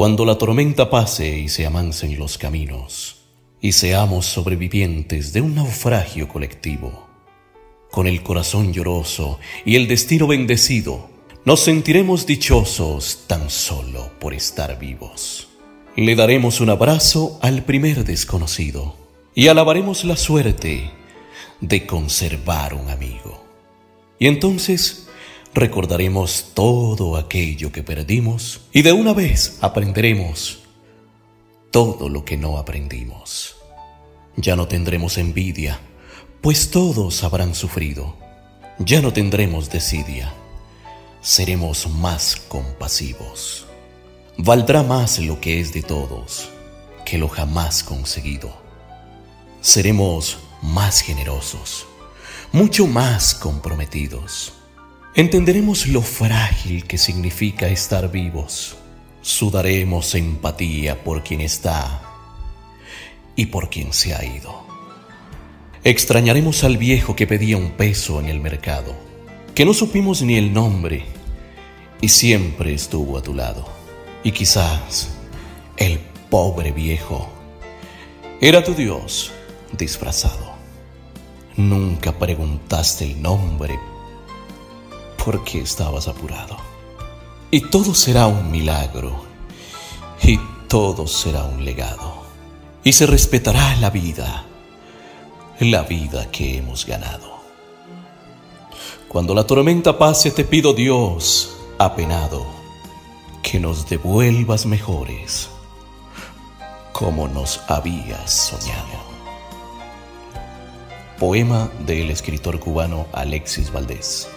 Cuando la tormenta pase y se amansen los caminos, y seamos sobrevivientes de un naufragio colectivo, con el corazón lloroso y el destino bendecido, nos sentiremos dichosos tan solo por estar vivos. Le daremos un abrazo al primer desconocido y alabaremos la suerte de conservar un amigo. Y entonces recordaremos todo aquello que perdimos y de una vez aprenderemos todo lo que no aprendimos. Ya no tendremos envidia, pues todos habrán sufrido. Ya no tendremos desidia, seremos más compasivos. Valdrá más lo que es de todos que lo jamás conseguido. Seremos más generosos, mucho más comprometidos. Entenderemos lo frágil que significa estar vivos. Sudaremos empatía por quien está y por quien se ha ido. Extrañaremos al viejo que pedía un peso en el mercado, que no supimos ni el nombre y siempre estuvo a tu lado. Y quizás el pobre viejo era tu Dios disfrazado. Nunca preguntaste el nombre porque estabas apurado. Y todo será un milagro y todo será un legado. Y se respetará la vida, la vida que hemos ganado. Cuando la tormenta pase te pido Dios, apenado, que nos devuelvas mejores como nos habías soñado. Poema del escritor cubano Alexis Valdés.